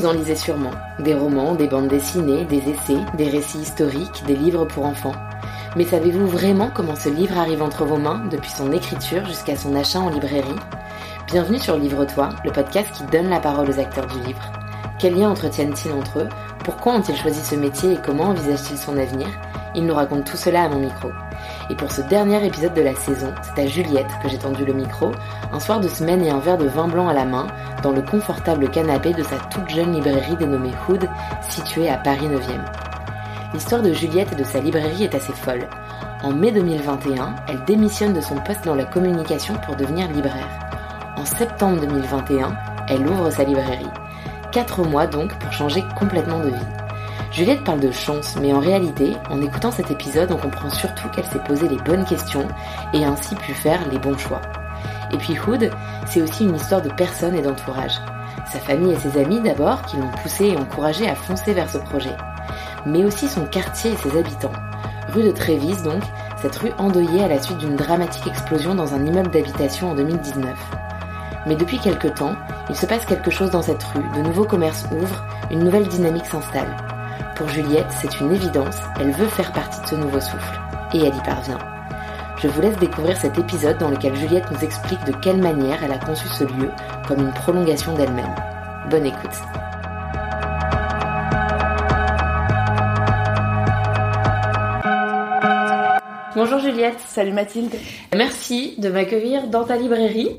Vous en lisez sûrement. Des romans, des bandes dessinées, des essais, des récits historiques, des livres pour enfants. Mais savez-vous vraiment comment ce livre arrive entre vos mains, depuis son écriture jusqu'à son achat en librairie? Bienvenue sur Livre-toi, le podcast qui donne la parole aux acteurs du livre. Quels liens entretiennent-ils entre eux? Pourquoi ont-ils choisi ce métier et comment envisagent-ils son avenir? Ils nous racontent tout cela à mon micro. Et pour ce dernier épisode de la saison, c'est à Juliette que j'ai tendu le micro, un soir de semaine et un verre de vin blanc à la main, dans le confortable canapé de sa toute jeune librairie dénommée Hood, située à Paris 9e. L'histoire de Juliette et de sa librairie est assez folle. En mai 2021, elle démissionne de son poste dans la communication pour devenir libraire. En septembre 2021, elle ouvre sa librairie. Quatre mois donc pour changer complètement de vie. Juliette parle de chance, mais en réalité, en écoutant cet épisode, on comprend surtout qu'elle s'est posé les bonnes questions et ainsi pu faire les bons choix. Et puis Hood, c'est aussi une histoire de personnes et d'entourage. Sa famille et ses amis d'abord qui l'ont poussé et encouragé à foncer vers ce projet. Mais aussi son quartier et ses habitants. Rue de Trévis donc, cette rue endeuillée à la suite d'une dramatique explosion dans un immeuble d'habitation en 2019. Mais depuis quelque temps, il se passe quelque chose dans cette rue, de nouveaux commerces ouvrent, une nouvelle dynamique s'installe. Pour Juliette, c'est une évidence, elle veut faire partie de ce nouveau souffle. Et elle y parvient. Je vous laisse découvrir cet épisode dans lequel Juliette nous explique de quelle manière elle a conçu ce lieu comme une prolongation d'elle-même. Bonne écoute. Bonjour Juliette. Salut Mathilde. Merci de m'accueillir dans ta librairie.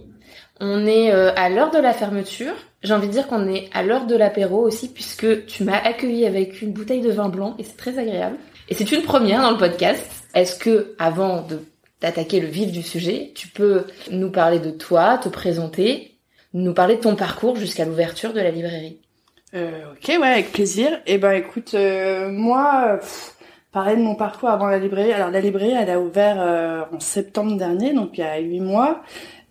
On est euh, à l'heure de la fermeture. J'ai envie de dire qu'on est à l'heure de l'apéro aussi puisque tu m'as accueilli avec une bouteille de vin blanc et c'est très agréable. Et c'est une première dans le podcast. Est-ce que, avant d'attaquer le vif du sujet, tu peux nous parler de toi, te présenter, nous parler de ton parcours jusqu'à l'ouverture de la librairie? Euh, Ok, ouais, avec plaisir. Eh ben, écoute, euh, moi, pareil de mon parcours avant la librairie. Alors la librairie, elle a ouvert en septembre dernier, donc il y a huit mois.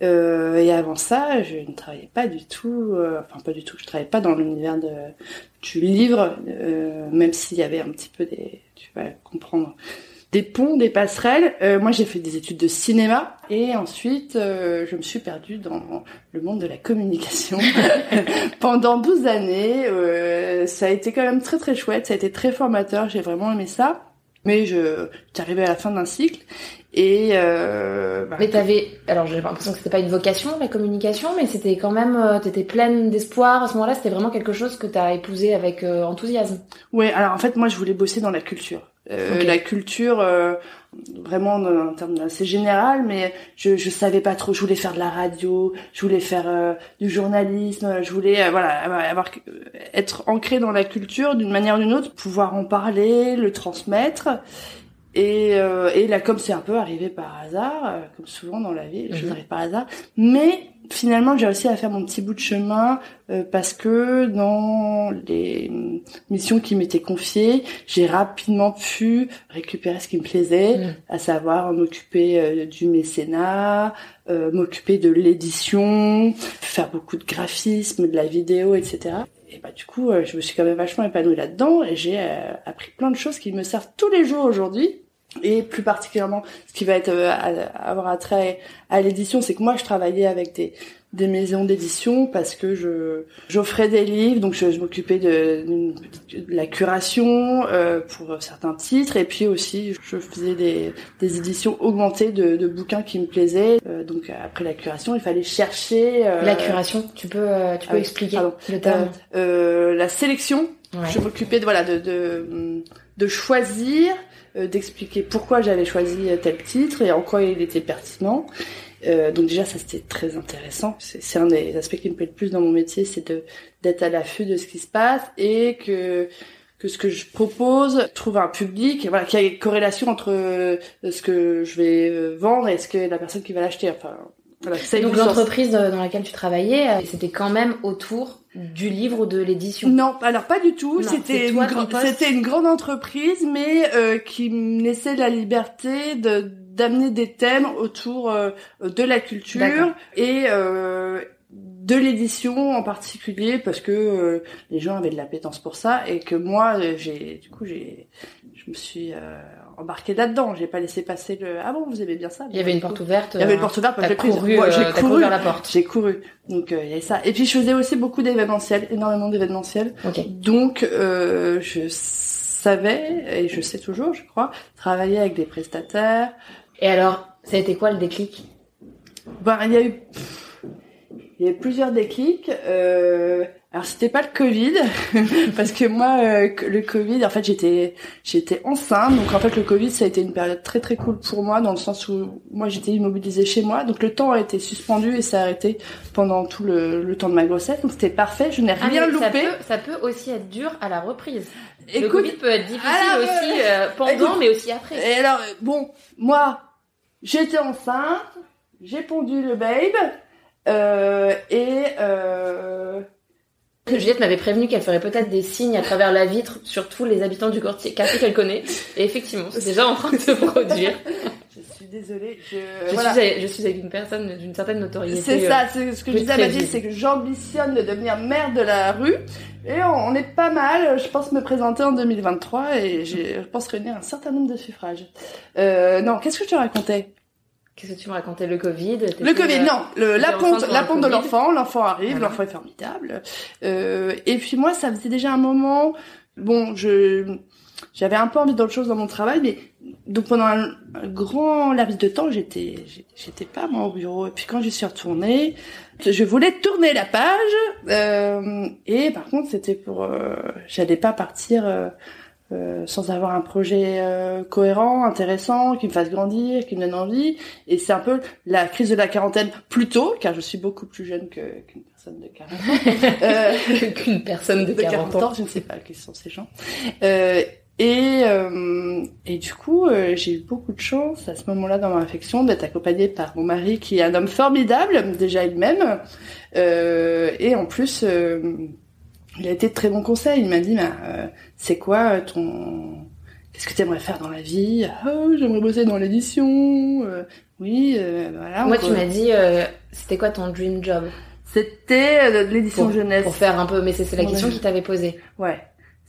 Euh, et avant ça, je ne travaillais pas du tout, euh, enfin pas du tout, je travaillais pas dans l'univers de, du livre, euh, même s'il y avait un petit peu des, tu vas comprendre, des ponts, des passerelles. Euh, moi, j'ai fait des études de cinéma et ensuite, euh, je me suis perdue dans le monde de la communication pendant 12 années. ça a été quand même très très chouette, ça a été très formateur, j'ai vraiment aimé ça. Mais je, j'arrivais à la fin d'un cycle et euh, bah, mais t'avais, alors j'ai l'impression que c'était pas une vocation la communication, mais c'était quand même, euh, t'étais pleine d'espoir à ce moment-là. C'était vraiment quelque chose que t'as épousé avec euh, enthousiasme. Ouais, alors en fait moi je voulais bosser dans la culture. Euh, La culture, euh, vraiment en termes assez général, mais je je savais pas trop. Je voulais faire de la radio, je voulais faire du journalisme, je voulais voilà avoir être ancré dans la culture d'une manière ou d'une autre, pouvoir en parler, le transmettre. Et, euh, et la com c'est un peu arrivé par hasard, euh, comme souvent dans la vie, je -hmm. par hasard. Mais finalement, j'ai réussi à faire mon petit bout de chemin euh, parce que dans les missions qui m'étaient confiées, j'ai rapidement pu récupérer ce qui me plaisait, mmh. à savoir m'occuper euh, du mécénat, euh, m'occuper de l'édition, faire beaucoup de graphisme, de la vidéo, etc et bah du coup, euh, je me suis quand même vachement épanouie là-dedans et j'ai euh, appris plein de choses qui me servent tous les jours aujourd'hui. Et plus particulièrement, ce qui va être euh, avoir attrait à l'édition, c'est que moi, je travaillais avec des des maisons d'édition parce que je j'offrais des livres donc je, je m'occupais de, de, la curation euh, pour certains titres. Et puis aussi je faisais des, des éditions augmentées de, de bouquins qui me plaisaient. Euh, donc après la curation il fallait chercher euh, la curation tu peux tu peux ah expliquer pardon, le terme euh, la sélection. Ouais. je m'occupais de voilà de de, de choisir d'expliquer pourquoi j'avais choisi tel titre et en quoi il était pertinent euh, donc déjà ça c'était très intéressant. C'est un des aspects qui me plaît le plus dans mon métier, c'est de d'être à l'affût de ce qui se passe et que que ce que je propose trouve un public, voilà, qu'il y a une corrélation entre euh, ce que je vais euh, vendre et ce que la personne qui va l'acheter. Enfin, voilà, Donc l'entreprise dans laquelle tu travaillais, c'était quand même autour du livre ou de l'édition? Non, alors pas du tout. C'était une, c'était une grande entreprise, mais euh, qui me laissait la liberté de d'amener des thèmes autour euh, de la culture et euh, de l'édition en particulier parce que euh, les gens avaient de l'appétence pour ça et que moi j'ai du coup j'ai je me suis embarqué là-dedans. J'ai pas laissé passer le. Ah bon, vous aimez bien ça? Il y avait une porte ouverte. Il y avait une porte ouverte. J'ai couru, moi, j'ai couru vers la porte. J'ai couru. Donc il y avait ça. Et puis je faisais aussi beaucoup d'événementiels, énormément d'événementiels. Donc euh, je savais et je sais toujours, je crois, travailler avec des prestataires. Et alors, ça a été quoi le déclic? Ben il y a eu il y a eu plusieurs déclics. Euh, alors c'était pas le Covid parce que moi euh, le Covid en fait j'étais j'étais enceinte donc en fait le Covid ça a été une période très très cool pour moi dans le sens où moi j'étais immobilisée chez moi donc le temps a été suspendu et ça a arrêté pendant tout le, le temps de ma grossesse donc c'était parfait je n'ai ah, rien loupé. Ça peut, ça peut aussi être dur à la reprise. le Covid peut être difficile aussi euh, pendant mais aussi après. Et alors bon moi j'étais enceinte j'ai pondu le babe euh, et euh, Juliette m'avait prévenu qu'elle ferait peut-être des signes à travers la vitre sur tous les habitants du quartier, qu'elle connaît. Et effectivement, c'est déjà en train de se produire. je suis désolée. Je, je, suis, avec, je suis avec une personne d'une certaine notoriété. C'est ça, c'est ce que je disais à Mathilde, c'est que j'ambitionne de devenir maire de la rue. Et on, est pas mal, je pense me présenter en 2023 et je pense réunir un certain nombre de suffrages. Euh, non, qu'est-ce que je te racontais? Qu'est-ce que tu me racontais? Le Covid Le Covid, non. Le, la ponte, la ponte de l'enfant. L'enfant arrive, l'enfant est formidable. Euh, et puis moi, ça faisait déjà un moment. Bon, je j'avais un peu envie d'autre chose dans mon travail, mais donc pendant un, grand laps de temps, j'étais j'étais pas moi au bureau. Et puis quand je suis retournée, je voulais tourner la page. Euh, et par contre, c'était pour, euh, j'allais pas partir. Euh, euh, sans avoir un projet euh, cohérent, intéressant, qui me fasse grandir, qui me donne envie. Et c'est un peu la crise de la quarantaine plus tôt, car je suis beaucoup plus jeune que, qu'une personne de 40 ans. euh, qu'une personne de, 40, ans. Je ne sais pas qui sont ces gens. Euh, et, et du coup, j'ai eu beaucoup de chance à ce moment-là dans ma réflexion d'être accompagnée par mon mari qui est un homme formidable, déjà il-même. et en plus il a été de très bons conseils. Il m'a dit, bah, euh, c'est quoi euh, ton... Qu'est-ce que tu aimerais faire dans la vie? Oh, J'aimerais bosser dans l'édition. Euh, oui, voilà. Moi, tu m'as dit, c'était quoi ton dream job? C'était l'édition jeunesse. Pour faire un peu, mais c'est la question qui t'avait posée. Ouais.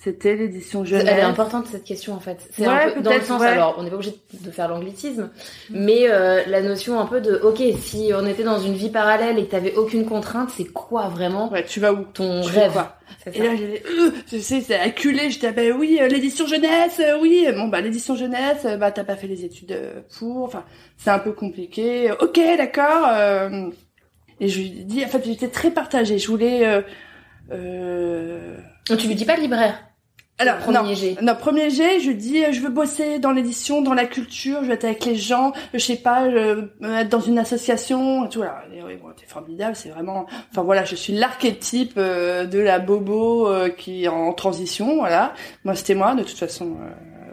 C'était l'édition jeunesse. Elle est importante cette question en fait. C'est un peu dans le sens alors on n'est pas obligé de faire l'anglicisme, mais euh, la notion un peu de ok si on était dans une vie parallèle et que t'avais aucune contrainte, c'est quoi vraiment Ouais, tu vas où Ton rêve. Quoi et là j'avais euh, tu sais c'est acculé, je t'appelle oui euh, l'édition jeunesse, euh, oui bon bah l'édition jeunesse, bah t'as pas fait les études pour, enfin c'est un peu compliqué. Ok d'accord. et je lui dis en fait j'étais très partagée. Je voulais. Euh... Tu lui dis pas libraire alors, premier non, non, premier G, je dis, euh, je veux bosser dans l'édition, dans la culture, je veux être avec les gens, je sais pas, je, être dans une association, et tout. Alors, oui, bon, t'es formidable, c'est vraiment, enfin voilà, je suis l'archétype euh, de la bobo euh, qui est en transition, voilà. Moi, c'était moi, de toute façon,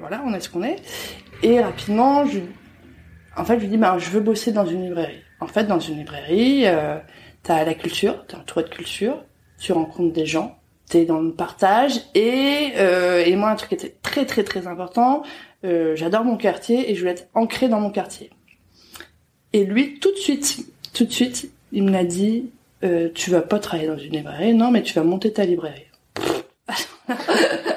voilà, on est ce qu'on est. Et rapidement, je, en fait, je lui dis, ben, je veux bosser dans une librairie. En fait, dans une librairie, t'as la culture, t'as un toit de culture, tu rencontres des gens, t'es dans le partage. Et euh, et moi un truc qui était très très très important euh, j'adore mon quartier et je voulais être ancré dans mon quartier. Et lui tout de suite tout de suite il me l'a dit euh, tu vas pas travailler dans une librairie non mais tu vas monter ta librairie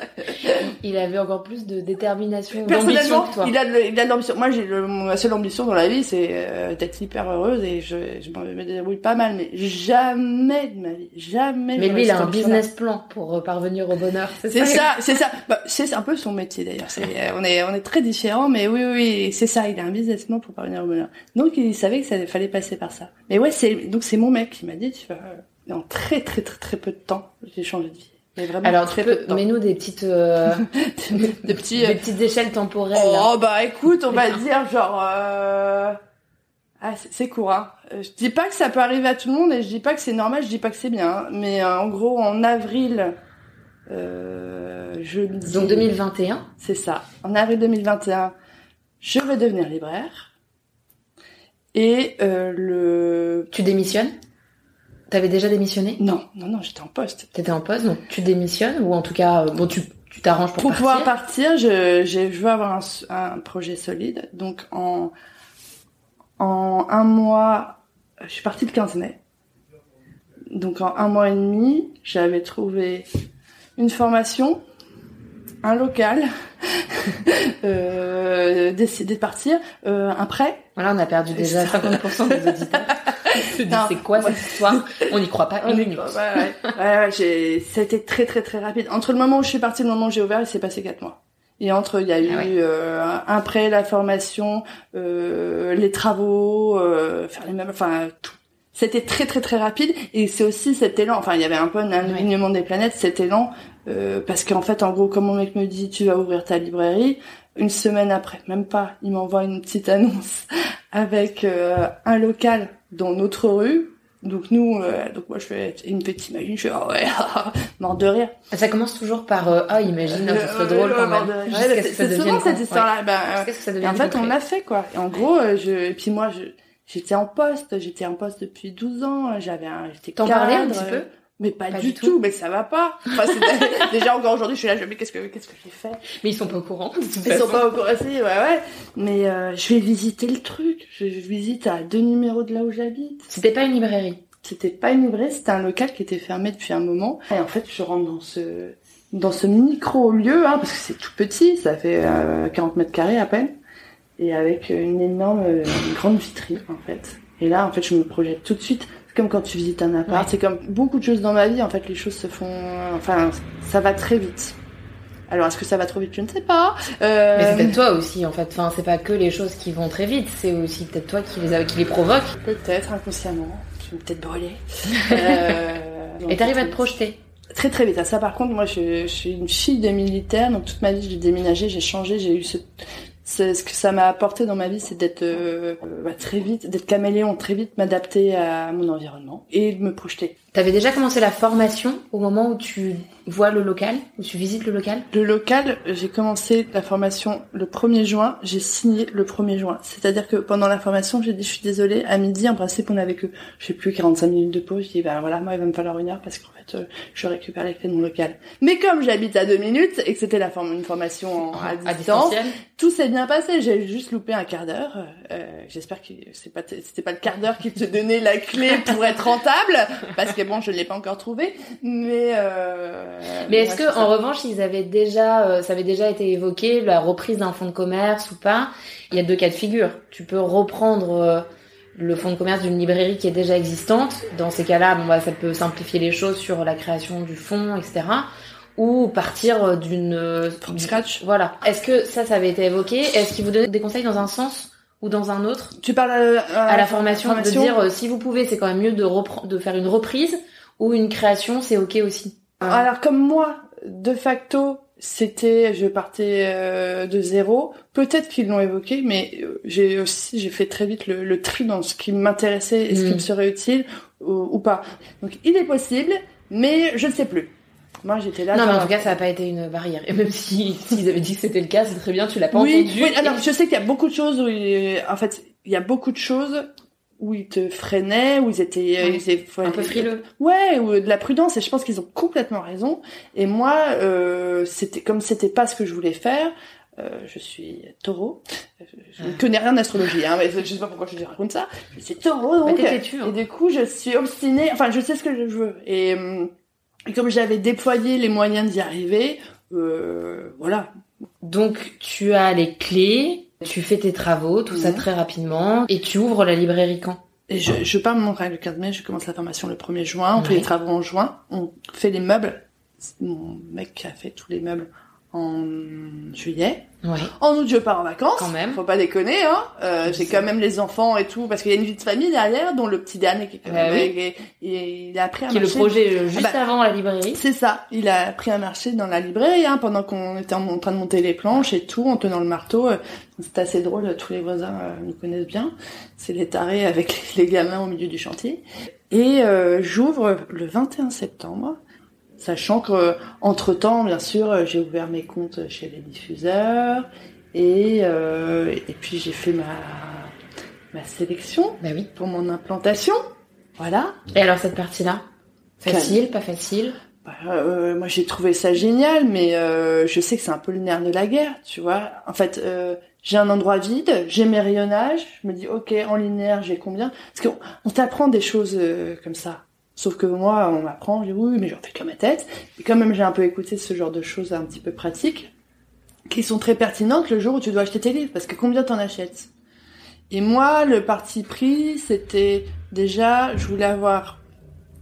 il avait encore plus de détermination, que toi. Il a, de, il a de l'ambition. Moi, j'ai ma seule ambition dans la vie, c'est euh, d'être hyper heureuse et je, je me débrouille pas mal, mais jamais de ma vie, jamais. Mais lui, il a un business plan pour parvenir au bonheur. C'est ça, c'est ça. Bah, c'est un peu son métier d'ailleurs. Euh, on est, on est très différents, mais oui, oui, c'est ça. Il a un business plan pour parvenir au bonheur. Donc, il savait que ça fallait passer par ça. Mais ouais, c'est donc c'est mon mec qui m'a dit, tu vas, en très très très très peu de temps, j'ai changé de vie. Alors, très peu, mets-nous des petites, euh, des, petits, des petites échelles temporelles. Oh bah écoute, on va dire genre, euh... ah c'est court. Hein. Je dis pas que ça peut arriver à tout le monde et je dis pas que c'est normal, je dis pas que c'est bien. Hein. Mais euh, en gros, en avril, euh, je donc 2021. C'est ça. En avril 2021, je vais devenir libraire. Et euh, le. Tu démissionnes? T'avais déjà démissionné? Non, non, non, j'étais en poste. T'étais en poste, donc tu démissionnes ou en tout cas, bon, tu tu t'arranges pour, pour partir. pouvoir partir? Je, je veux avoir un, un, projet solide. Donc en en un mois, je suis partie le 15 mai. Donc en un mois et demi, j'avais trouvé une formation un local, euh, décider de partir, euh, un prêt. Voilà, on a perdu déjà 50% des auditeurs. c'est quoi cette histoire? On n'y croit pas une minute. ouais, ouais, ouais, j'ai, ça a été très très très rapide. Entre le moment où je suis partie et le moment où j'ai ouvert, il s'est passé quatre mois. Et entre, il y a eu ah euh, un prêt, la formation, euh, les travaux, euh, faire les mêmes, enfin tout. C'était très très très rapide et c'est aussi cet élan. Enfin, il y avait un peu un alignement des planètes, cet élan, euh, parce qu'en fait, en gros, comme mon mec me dit, tu vas ouvrir ta librairie. Une semaine après, même pas, il m'envoie une petite annonce avec euh, un local dans notre rue donc nous, euh, donc moi je fais une petite imagine, je fais oh ouais, mort de rire. Ça commence toujours par euh, ah imagine, hein, ce serait drôle quand même. c'est souvent cette histoire-là. Ben, en fait, on l'a fait quoi. Et en gros, euh, je, et puis moi, j'étais en poste, j'étais en poste depuis 12 ans, j'avais j'étais T'en parlais un petit peu? Mais pas, du, tout. mais ça va pas. Enfin, déjà encore aujourd'hui, je suis là, je me dis qu'est-ce que qu'est-ce que j'ai fait? Mais ils sont pas au courant. Ils sont pas au courant, si, ouais ouais. Mais euh, je vais visiter le truc. Je, visite à deux numéros de là où j'habite. C'était pas une librairie. C'était pas une librairie, c'était un local qui était fermé depuis un moment. Et en fait, je rentre dans ce dans ce micro lieu, hein, parce que c'est tout petit, ça fait 40 euh, mètres carrés à peine, et avec une énorme, une grande vitrine en fait. Et là, en fait, je me projette tout de suite comme quand tu visites un appart. C'est comme beaucoup de choses dans ma vie. En fait, les choses se font. Enfin, ça va très vite. Alors, est-ce que ça va trop vite? Je ne sais pas. Euh... Mais c'est peut-être toi aussi, en fait. Enfin, c'est pas que les choses qui vont très vite. C'est aussi peut-être toi qui les, qui les provoque. Peut-être inconsciemment. Je vais peut-être brûler. euh... Et t'arrives à te projeter? Très très vite. Ça, par contre, moi, je, je, suis une fille de militaire, donc toute ma vie, j'ai déménagé, j'ai changé, j'ai eu ce, ce que ça m'a apporté dans ma vie, c'est d'être euh, bah, très vite, d'être caméléon, très vite m'adapter à mon environnement et de me projeter. T'avais déjà commencé la formation au moment où tu vois le local, où tu visites le local? Le local, j'ai commencé la formation le 1er juin, j'ai signé le 1er juin. C'est-à-dire que pendant la formation, j'ai dit je suis désolée, à midi, en principe, on avait que, je sais plus, 45 minutes de pause. Je dis, ben voilà, moi, il va me falloir une heure parce qu'en fait, euh, je récupère les clés de mon local. Mais comme j'habite à deux minutes et que c'était la forme, une formation à, distance, tout s'est bien passé. J'ai juste loupé un quart d'heure. Euh, J'espère que c'est pas, c'était pas le quart d'heure qui te donnait la clé pour être rentable, parce que bon, je l'ai pas encore trouvé. Mais euh, mais est-ce que en revanche, ils avaient déjà, euh, ça avait déjà été évoqué la reprise d'un fonds de commerce ou pas? Il y a deux cas de figure. Tu peux reprendre euh, le fonds de commerce d'une librairie qui est déjà existante. Dans ces cas-là, bon, bah, ça peut simplifier les choses sur la création du fonds, etc ou partir d'une from scratch. Voilà. Est-ce que ça, ça avait été évoqué? Est-ce qu'ils vous donnent des conseils dans un sens? Ou dans un autre Tu parles à, à, la formation, de dire si vous pouvez, c'est quand même mieux de de faire une reprise ou une création, c'est ok aussi. Ah. Alors comme moi, de facto, c'était, je partais euh, de zéro. Peut-être qu'ils l'ont évoqué, mais euh, j'ai aussi, j'ai fait très vite le, tri dans ce qui m'intéressait et ce qui mm. me serait utile ou, pas. Donc il est possible, mais je ne sais plus. Moi, j'étais là. Non, mais en tout cas, ça n'a pas été une barrière. Et même si s'ils avaient dit que c'était le cas, c'est très bien. Tu l'as pas oui, entendu. Oui, alors je sais qu'il y a beaucoup de choses où, en fait, il y a beaucoup de choses où ils te freinaient, où ils étaient, euh, ils étaient un peu frileux. Ouais, ou de la prudence. Et je pense qu'ils ont complètement raison. Et moi, euh, c'était comme c'était pas ce que je voulais faire. Euh, je suis taureau. Je ne ah. connais rien d'astrologie, hein, mais je sais pas pourquoi je te raconte ça. Je suis taureau, donc. Bah, têtu, hein. Et du coup, je suis obstinée. Enfin, je sais ce que je veux. Et, euh, et comme j'avais déployé les moyens d'y arriver, euh, voilà. Donc, tu as les clés tu fais tes travaux, tout ça mhm. très rapidement, et tu ouvres la librairie quand? Et je, je pars mon le 15 mai, je commence la formation le 1er juin, on fait les travaux en juin, on fait les meubles. Mon mec a fait tous les meubles en juillet. Ouais. En août, je pars en vacances. Quand même. Faut pas déconner, hein. Euh, j'ai quand même les enfants et tout, parce qu'il y a une vie de famille derrière, dont le petit dernier qui est quand même, oui. il a appris à qui est le projet euh, juste ah bah, avant la librairie. C'est ça. Il a pris un marché dans la librairie, hein, pendant qu'on était en train de monter les planches et tout, en tenant le marteau. Euh, c'est assez drôle. Tous les voisins euh, nous connaissent bien. C'est les tarés avec les gamins au milieu du chantier. Et j'ouvre le 21 septembre Sachant que entre temps, bien sûr, j'ai ouvert mes comptes chez les diffuseurs et euh, et puis j'ai fait ma ma sélection bah oui. pour mon implantation. Voilà. Et alors cette partie-là, facile, pas facile? Bah, euh, Moi j'ai trouvé ça génial, mais euh, je sais que c'est un peu le nerf de la guerre, tu vois. En fait, euh, j'ai un endroit vide, j'ai mes rayonnages, je me dis ok en linéaire j'ai combien? Parce qu'on on t'apprend des choses euh, comme ça Sauf que moi, on m'apprend, je dis oui, mais j'en fais que ma tête. Et quand même, j'ai un peu écouté ce genre de choses un petit peu pratiques, qui sont très pertinentes le jour où tu dois acheter tes livres, parce que combien t'en achètes? Et moi, le parti pris, c'était déjà, je voulais avoir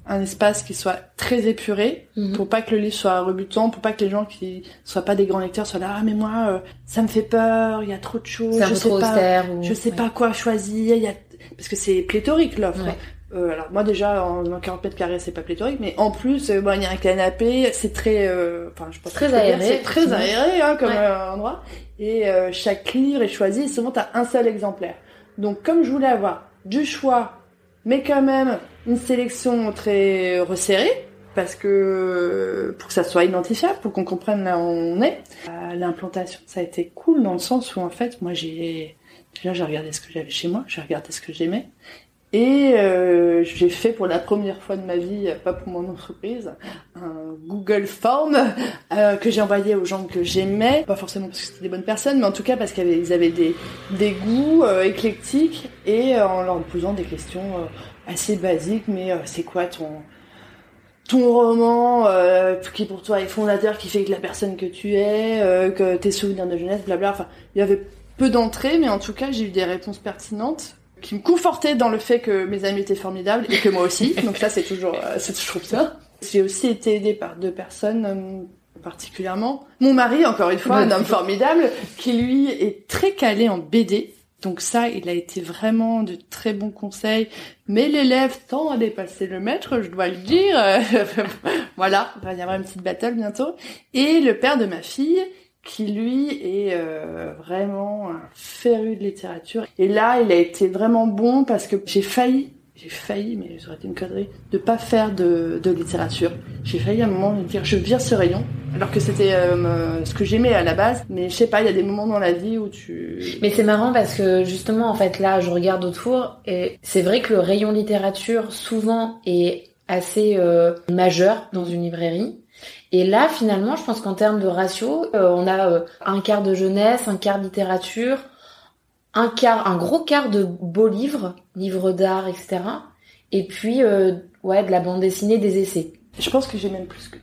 un espace qui soit très épuré Mhm. pour pas que le livre soit rebutant, pour pas que les gens qui soient pas des grands lecteurs soient là ah mais moi euh, ça me fait peur, il y a trop de choses, je sais trop pas ou... je sais ouais. pas quoi choisir, il y a parce que c'est pléthorique l'offre. Ouais. Euh, alors moi déjà en 40 mètres carrés c'est pas pléthorique mais en plus euh, bon il y a un canapé, c'est très euh, enfin je pense Très aéré, c'est très aéré hein, comme Ouais. euh, endroit et euh, chaque livre est choisi et souvent t'as un seul exemplaire. Donc comme je voulais avoir du choix mais quand même une sélection très resserrée parce que pour que ça soit identifiable, pour qu'on comprenne là où on est. Euh, L'implantation, ça a été cool dans le sens où en fait, moi j'ai déjà j'ai regardé ce que j'avais chez moi, j'ai regardé ce que j'aimais et euh, j'ai fait pour la première fois de ma vie, pas pour mon entreprise, un Google Form euh, que j'ai envoyé aux gens que j'aimais, pas forcément parce que c'était des bonnes personnes, mais en tout cas parce qu'ils avaient des, des goûts euh, éclectiques et euh, en leur posant des questions euh, assez basiques, mais euh, c'est quoi ton ton roman qui pour toi est fondateur, qui fait que la personne que tu es, que tes souvenirs de jeunesse, blabla. Enfin, il y avait peu d'entrées, mais en tout cas, j'ai eu des réponses pertinentes qui me confortaient dans le fait que mes amis étaient formidables et que moi aussi. Donc ça, c'est toujours, euh, c'est toujours bien. J'ai aussi été aidée par deux personnes. euh, particulièrement mon mari encore une fois un homme formidable qui lui est très calé en BD donc ça il a été vraiment de très bons conseils mais l'élève tend à dépasser le maître, je dois le dire. voilà, il va y avoir une petite battle bientôt. Et le père de ma fille, qui lui est euh, vraiment un féru de littérature. Et là, il a été vraiment bon parce que j'ai failli, j'ai failli, mais ça aurait été une connerie, de pas faire de, de littérature. J'ai failli à un moment me dire, je vire ce rayon, alors que c'était euh, ce que j'aimais à la base. Mais je sais pas, il y a des moments dans la vie où tu... Mais c'est marrant parce que justement, en fait, là, je regarde autour et c'est vrai que le rayon littérature souvent est assez euh, majeur dans une librairie. Et là, finalement, je pense qu'en termes de ratio, euh, on a euh, un quart de jeunesse, un quart de littérature, un quart, un gros quart de beaux livres, livres d'art, etc. Et puis, euh, ouais, de la bande dessinée, des essais. Je pense que j'ai même plus que...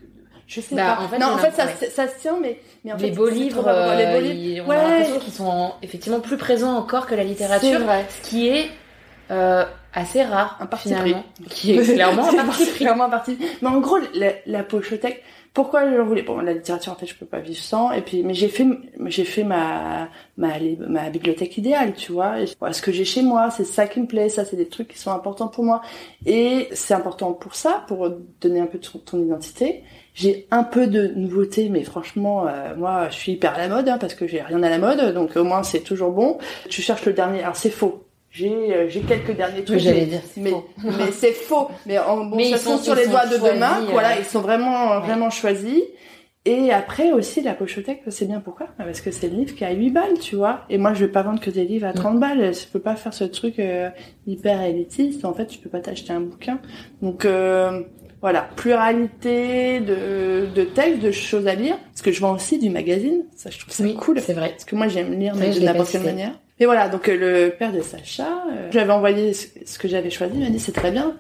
Je sais Bah, pas. en fait, non, en fait, ça, ça se tient, mais, mais en les fait, beaux livres, trop les beaux livres. on Ouais. a l'impression qu'ils sont effectivement plus présents encore que la littérature. vrai. ce qui est assez rare Un parti finalement, qui est clairement un parti pris. clairement un parti. Mais en gros, la, la pochothèque, pourquoi je voulais Bon, la littérature, en fait, je peux pas vivre sans. Et puis, mais j'ai fait, j'ai fait ma, ma, ma bibliothèque idéale, tu vois. Et voilà, ce que j'ai chez moi, c'est ça qui me plaît. Ça, c'est des trucs qui sont importants pour moi. Et c'est important pour ça, pour donner un peu de ton, ton identité. J'ai un peu de nouveauté, mais franchement, euh, moi, je suis hyper à la mode, hein, parce que j'ai rien à la mode, donc au moins c'est toujours bon. Tu cherches le dernier, alors c'est faux. J'ai euh, j'ai quelques derniers trucs, j'allais dire, mais, faux. mais c'est faux. Mais en bon, Mais ça ils sont- sur ils les doigts de choisis, euh, Voilà, ils sont vraiment ouais. vraiment choisis. Et après aussi la pochothèque, c'est bien pourquoi Parce que c'est le livre qui a 8 balles, tu vois. Et moi je vais pas vendre que des livres à 30 balles. Je peux pas faire ce truc euh, hyper élitiste. En fait, tu peux pas t'acheter un bouquin. Donc euh, voilà, pluralité de, de textes, de choses à lire. Parce que je vends aussi du magazine. Ça, je trouve ça Oui, cool. c'est vrai. Parce que moi j'aime lire, mais de n'importe quelle manière. Et voilà, donc euh, le père de Sacha, euh, j'avais envoyé ce, que j'avais choisi, il m'a dit c'est très bien.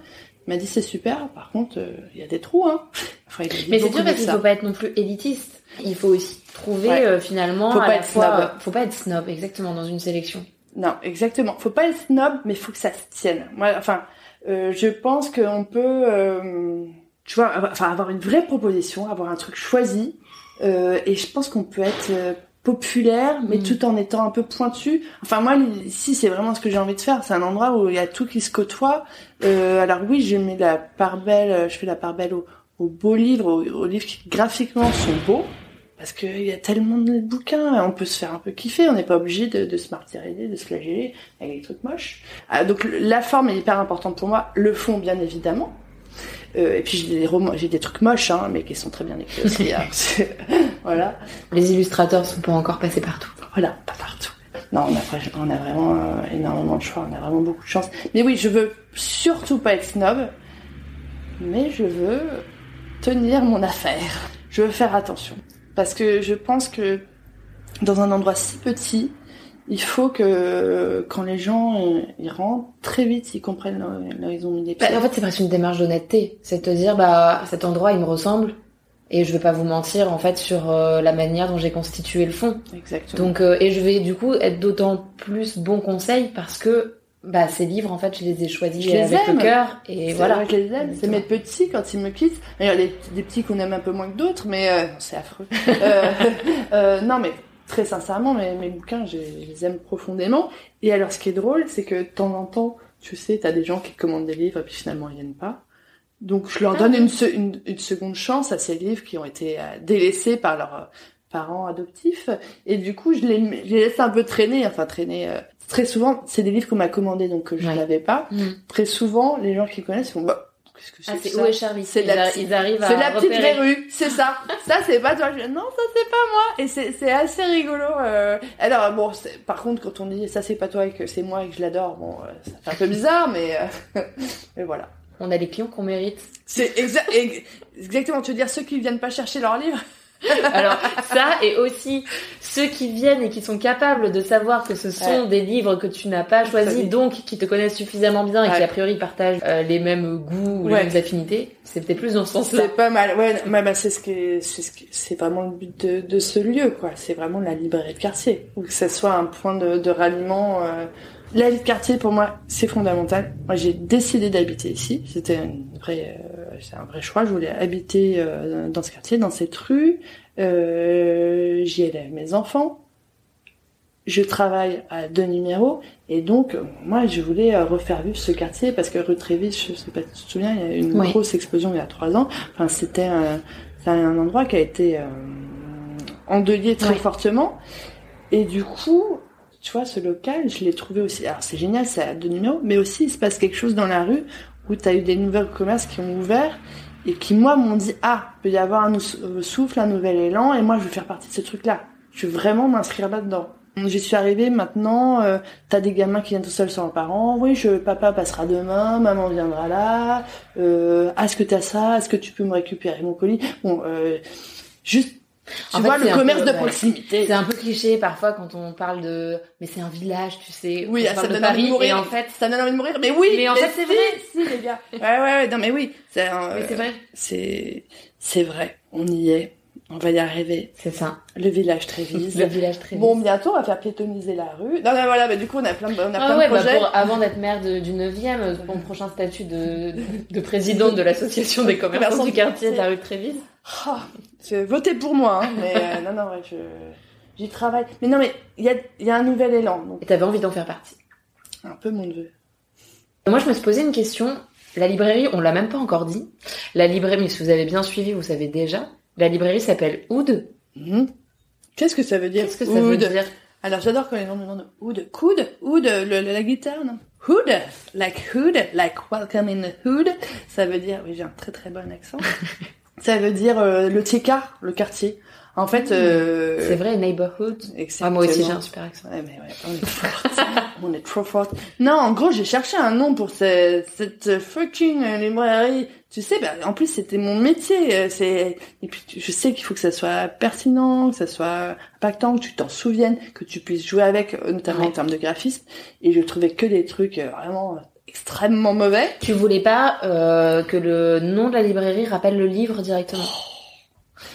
Il m'a dit c'est super, par contre euh, il y a des trous, hein. Enfin, il Mais c'est dur parce qu'il faut pas être non plus élitiste. Il faut aussi trouver Ouais. euh, finalement Faut à pas la être fois. snob. faut pas être snob, exactement dans une sélection. Non, exactement. Faut pas être snob, mais faut que ça se tienne. Moi, enfin, euh, je pense qu'on peut, euh, tu vois, avoir, enfin, avoir une vraie proposition, avoir un truc choisi, euh, et je pense qu'on peut être euh, populaire, mais Mm. tout en étant un peu pointu. Enfin, moi, ici, c'est vraiment ce que j'ai envie de faire. C'est un endroit où il y a tout qui se côtoie. Euh, alors oui, je mets la part belle, euh, je fais la part belle aux, aux beaux livres, aux, aux livres qui graphiquement sont beaux. Parce qu'il y a tellement de bouquins, on peut se faire un peu kiffer, on n'est pas obligé de, de se martyriser, de se flageller avec des trucs moches. Ah, donc la forme est hyper importante pour moi, le fond bien évidemment. Euh, et puis j'ai des romans, j'ai des trucs moches, hein, mais qui sont très bien écrits aussi. hein. Voilà, Les illustrateurs sont pas encore passés partout. voilà, pas partout. Non, on a, on a vraiment euh, énormément de choix, on a vraiment beaucoup de chance. Mais oui, je veux surtout pas être snob, mais je veux tenir mon affaire. Je veux faire attention. Parce que je pense que dans un endroit si petit, il faut que quand les gens euh, ils rentrent très vite ils comprennent là, où ils ont mis les bah, en fait c'est presque une démarche d'honnêteté, c'est de te dire bah cet endroit il me ressemble et je vais pas vous mentir en fait sur euh, la manière dont j'ai constitué le fond. Exactement. Donc euh, et je vais du coup être d'autant plus bon conseil parce que bah ces livres en fait je les ai choisis Je les avec aime. le cœur et voilà. vrai que je les aime. C'est mes petits quand ils me quittent. Il y a des, petits qu'on aime un peu moins que d'autres, mais euh, c'est affreux. euh, euh, non, mais très sincèrement, mes, mes bouquins, je, je les aime profondément. Et alors, ce qui est drôle, c'est que de temps en temps, tu sais, t'as des gens qui commandent des livres et puis finalement ils viennent pas. Donc, je leur Ah donne une, se- une, une seconde chance à ces livres qui ont été euh, délaissés par leurs euh, parents adoptifs. Et du coup, je les, je les laisse un peu traîner, enfin traîner. euh, Très souvent, c'est des livres qu'on m'a commandés, donc que je Ouais. n'avais pas Mm. très souvent, les gens qui connaissent font bah, qu'est-ce que c'est Ah c'est où est Charlie C'est ils, la a- petite- ils arrivent à C'est la petite verrue, c'est ça. ça c'est pas toi. Je non, ça c'est pas moi. Et c'est assez rigolo. euh. Alors bon, c'est- par contre, quand on dit ça c'est pas toi et que c'est moi et que je l'adore, bon, euh, ça fait un peu bizarre, mais euh, mais voilà. On a les clients qu'on mérite. C'est exa- ex- exactement. Tu veux dire ceux qui viennent pas chercher leur livre Alors ça et aussi ceux qui viennent et qui sont capables de savoir que ce sont des livres que tu n'as pas choisis, donc qui te connaissent suffisamment bien et qui a priori partagent euh, les mêmes goûts ou Ouais. les mêmes affinités. C'est peut-être plus dans ce sens-là. C'est pas mal. Ouais, bah, bah, c'est ce qui est, c'est ce vraiment le but de, de ce lieu, quoi. C'est vraiment la librairie de quartier, ou que ça soit un point de, de ralliement. euh. La vie de quartier, pour moi, c'est fondamental. Moi, j'ai décidé d'habiter ici. C'était une vraie, euh, c'est un vrai choix. Je voulais habiter euh, dans ce quartier, dans cette rue. Euh, J'y élève mes enfants. Je travaille à deux numéros et donc moi je voulais euh, refaire vivre ce quartier parce que rue Trévis, je sais pas si tu te souviens, il y a eu une Oui. grosse explosion il y a trois ans. Enfin c'était un, un endroit qui a été euh, endeuillé très Oui. fortement et du coup tu vois ce local je l'ai trouvé aussi. Alors c'est génial, c'est à deux numéros, mais aussi il se passe quelque chose dans la rue où tu as eu des nouveaux commerces qui ont ouvert et qui moi m'ont dit ah peut y avoir un euh, souffle, un nouvel élan et moi je veux faire partie de ce truc là. Je veux vraiment m'inscrire là-dedans. J'y suis arrivée maintenant, euh, t'as des gamins qui viennent tout seuls sans leurs parents, oui, je, papa passera demain, maman viendra là, euh, ah, est-ce que t'as ça, est-ce que tu peux me récupérer mon colis? Bon, euh, juste, tu En vois, le commerce peu, de ouais. proximité. C'est un peu cliché parfois quand on parle de mais c'est un village, tu sais. Oui, on ça donne envie de mourir. et en fait Ça donne envie de mourir, mais oui Mais en fait, c'est vrai. Si, les gars. Ouais, ouais, ouais, non, mais oui, c'est vrai. c'est, c'est vrai, on y est, on va y arriver. c'est ça. Le village Trévise. Le village très Bon, bientôt, on va faire piétoniser la rue. Non, non, voilà, bah, du coup, on a plein de, on a Ah plein ouais, de bah projets. pour, avant d'être maire de- du 9e, mon prochain statut de, de présidente de l'association des commerçants du quartier de la rue Trévise. Ah, c'est- votez pour moi, hein, mais euh, non, non, ouais, je, j'y travaille. Mais non, mais il y a, y a un nouvel élan, donc Et t'avais envie d'en faire partie. un peu mon neveu. Moi, je me suis posé une question. La librairie, on l'a même pas encore dit. La librairie, mais si vous avez bien suivi, vous savez déjà. La librairie s'appelle Oud. Mhm. Qu'est-ce que ça veut dire Qu'est-ce que ça veut dire? Alors j'adore quand les gens me demandent Oud. Coude Oud, le, le- la guitare, non? Hood, like hood, like welcome in the hood? Ça veut dire, oui j'ai un très très bon accent. ça veut dire euh, le tiécar, le quartier. En fait, euh, C'est vrai, neighborhood. Ah, moi aussi, j'ai un super accent. Ouais, mais ouais, on est forte. on est trop forte. Non, en gros, j'ai cherché un nom pour ce- cette fucking euh, librairie. Tu sais, bah, en plus, c'était mon métier. euh, C'est et puis je sais qu'il faut que ça soit pertinent, que ça soit impactant, que tu t'en souviennes, que tu puisses jouer avec, euh, notamment Ouais. en termes de graphisme. Et je trouvais que des trucs vraiment extrêmement mauvais. Tu voulais pas euh, que le nom de la librairie rappelle le livre directement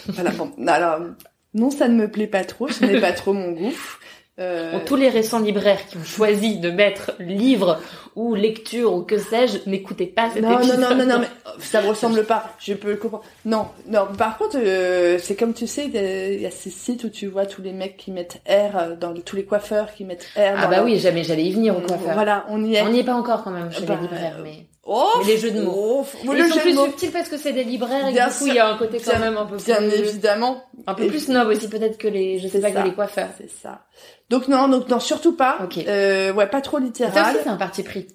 Voilà. Bon, alors non, ça ne me plaît pas trop. Ce n'est pas trop mon goût. Euh, tous les récents libraires qui ont choisi de mettre livre ou lecture ou que sais-je, n'écoutez pas cet non, non, épisode. non, non, non, mais euh, ça me ressemble pas. Je peux le comprendre. Non, non. Par contre, euh, c'est comme tu sais, il y a ces sites où tu vois tous les mecs qui mettent R euh, dans tous les coiffeurs qui mettent R. Ah dans bah leur- oui, jamais j'allais y venir au coiffeur. Voilà, on y est. On n'y est pas encore quand même chez Bah, les libraires, mais... Oh, Mais les jeux de mots. oh, Ils le sont jeu plus de mots, subtils parce que c'est des libraires et Bien du coup il y a un côté quand Bien- même un peu Bien plus... évidemment. Un peu Et- plus snob aussi peut-être que les, je sais pas, ça. que les coiffeurs. C'est ça. Donc non, donc non, surtout pas. Ok. Euh, ouais, pas trop Ça littéral. aussi c'est un parti pris.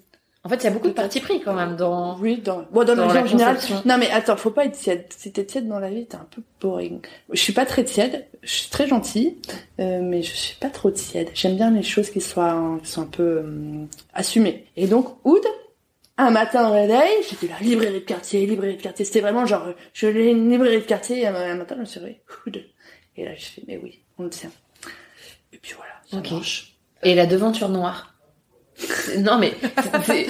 En fait il y a beaucoup de partis pris quand même dans... Oui, dans, bon, dans, la en général. Non, mais attends, faut pas être tiède. Si t'es tiède dans la vie, t'es un peu boring. Je suis pas très tiède. Je suis très gentille, euh, mais je suis pas trop tiède. J'aime bien les choses qui soient, qui sont un peu hum, assumées. Et donc, Oud, un matin au réveil, j'étais la librairie de quartier, librairie de quartier. C'était vraiment genre, je l'ai une librairie de quartier. Et un matin, je me suis réveillée. Et là, je fais, mais oui, on le tient. Et puis voilà, ça Ok. marche. Et la devanture noire? Non mais c'est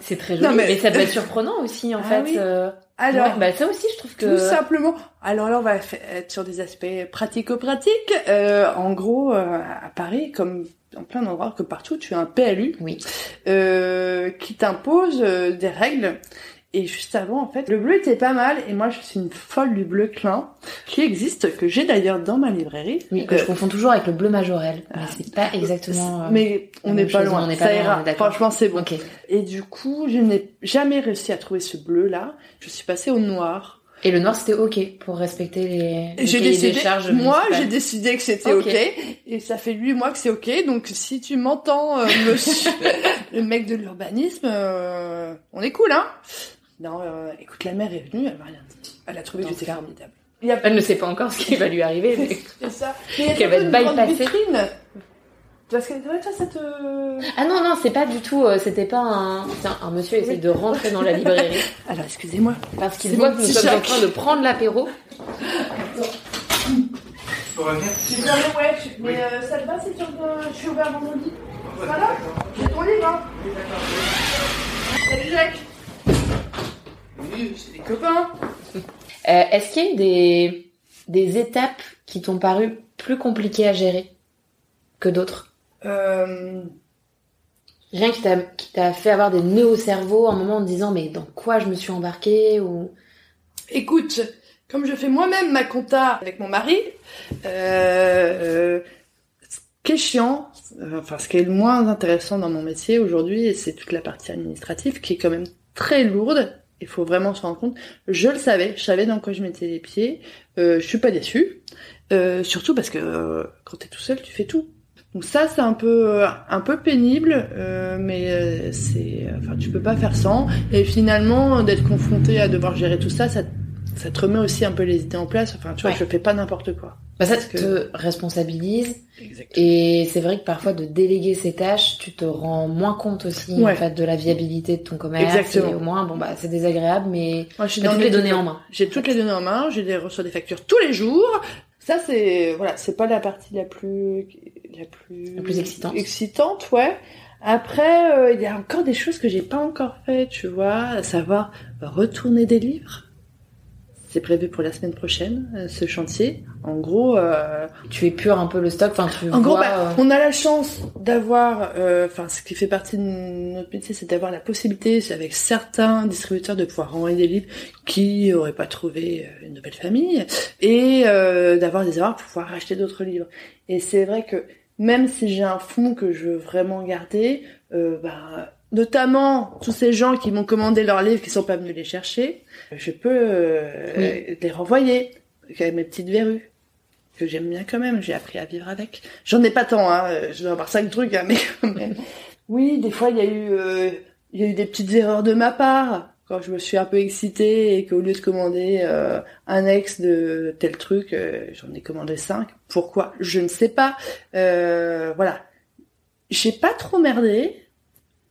c'est très joli, mais... ça peut être surprenant aussi en ah fait. Euh, alors, bah ça aussi, je trouve que tout simplement. Alors là, on va être sur des aspects pratico-pratiques. Euh, en gros, euh, à Paris, comme en plein endroit, que partout, tu as un PLU oui. euh, qui t'impose euh, des règles. Et juste avant, en fait, le bleu était pas mal. Et moi, je suis une folle du bleu Klein, qui existe, que j'ai d'ailleurs dans ma librairie. Oui, que je confonds toujours avec le bleu Majorel. Mais ah, c'est pas exactement. mais on n'est pas loin. On est ça ira. Franchement, c'est bon. Et du coup, je n'ai jamais réussi à trouver ce bleu-là. Je suis passée au noir. Et le noir c'était ok pour respecter les, j'ai décidé, charges Moi j'ai décidé que c'était ok et ça fait huit mois que c'est ok donc si tu m'entends euh, monsieur le mec de l'urbanisme euh, on est cool hein non euh, écoute la mère est venue elle m'a rien dit. Elle a trouvé que j'étais formidable. Elle ne sait pas encore ce qui va lui arriver c'est ça. Qu'elle va être bypassée parce que toi, ça te... Ah non, non, c'est pas du tout... Euh, c'était pas un... un monsieur essaie de rentrer dans la librairie. Alors, excusez-moi. Parce qu'il voit que nous sommes en train de prendre l'apéro. Pour revenir. Je vais ouais, mais euh, ça te va si tu je suis ouvert vendredi. Voilà, j'ai ton livre, hein. Salut Jacques Oui, c'est des copains. Euh, Est-ce qu'il y a eu des, des étapes qui t'ont paru plus compliquées à gérer que d'autres? Euh... Rien qui t'a, fait avoir des nœuds au cerveau un moment en disant mais dans quoi je me suis embarquée ou... Écoute, comme je fais moi-même ma compta avec mon mari, euh, ce qui est chiant, enfin ce qui est le moins intéressant dans mon métier aujourd'hui, c'est toute la partie administrative qui est quand même très lourde. Il faut vraiment se rendre compte. Je le savais, je savais dans quoi je mettais les pieds. Euh, je suis pas déçue, euh, surtout parce que euh, quand t'es tout seul, tu fais tout. Donc ça c'est un peu un peu pénible, euh, mais euh, c'est enfin tu peux pas faire sans. Et finalement d'être confronté à devoir gérer tout ça, ça ça te remet aussi un peu les idées en place. Enfin tu vois, je fais pas n'importe quoi. Bah ça te responsabilise. Exactement. Et c'est vrai que parfois de déléguer ces tâches, tu te rends moins compte aussi en fait de la viabilité de ton commerce. Exactement. Et au moins bon bah c'est désagréable, mais moi j'ai toutes les données en main. J'ai toutes les données en main. J'ai des reçois des factures tous les jours. Ça c'est voilà, c'est pas la partie la plus la plus la plus excitante. Excitante, ouais. Après, euh, il y a encore des choses que j'ai pas encore fait, tu vois, à savoir retourner des livres. C'est prévu pour la semaine prochaine, euh, ce chantier. En gros, euh, tu épures un peu le stock. Enfin, tu en gros, bah, on a la chance d'avoir, enfin, ce qui fait partie de notre métier, c'est d'avoir la possibilité, avec certains distributeurs, de pouvoir renvoyer des livres qui auraient pas trouvé une nouvelle famille et d'avoir des erreurs pour pouvoir acheter d'autres livres. Et c'est vrai que même si j'ai un fond que je veux vraiment garder, euh, bah, notamment tous ces gens qui m'ont commandé leurs livres qui sont pas venus les chercher, je peux euh, les renvoyer avec mes petites verrues que j'aime bien quand même. J'ai appris à vivre avec. J'en ai pas tant, hein. Je dois avoir cinq trucs, hein, mais quand même. Oui, des fois il y a eu, euh, il y a eu des petites erreurs de ma part quand je me suis un peu excitée et qu'au lieu de commander euh, un ex de tel truc, euh, j'en ai commandé cinq. Pourquoi? Je ne sais pas. Euh, voilà. J'ai pas trop merdé.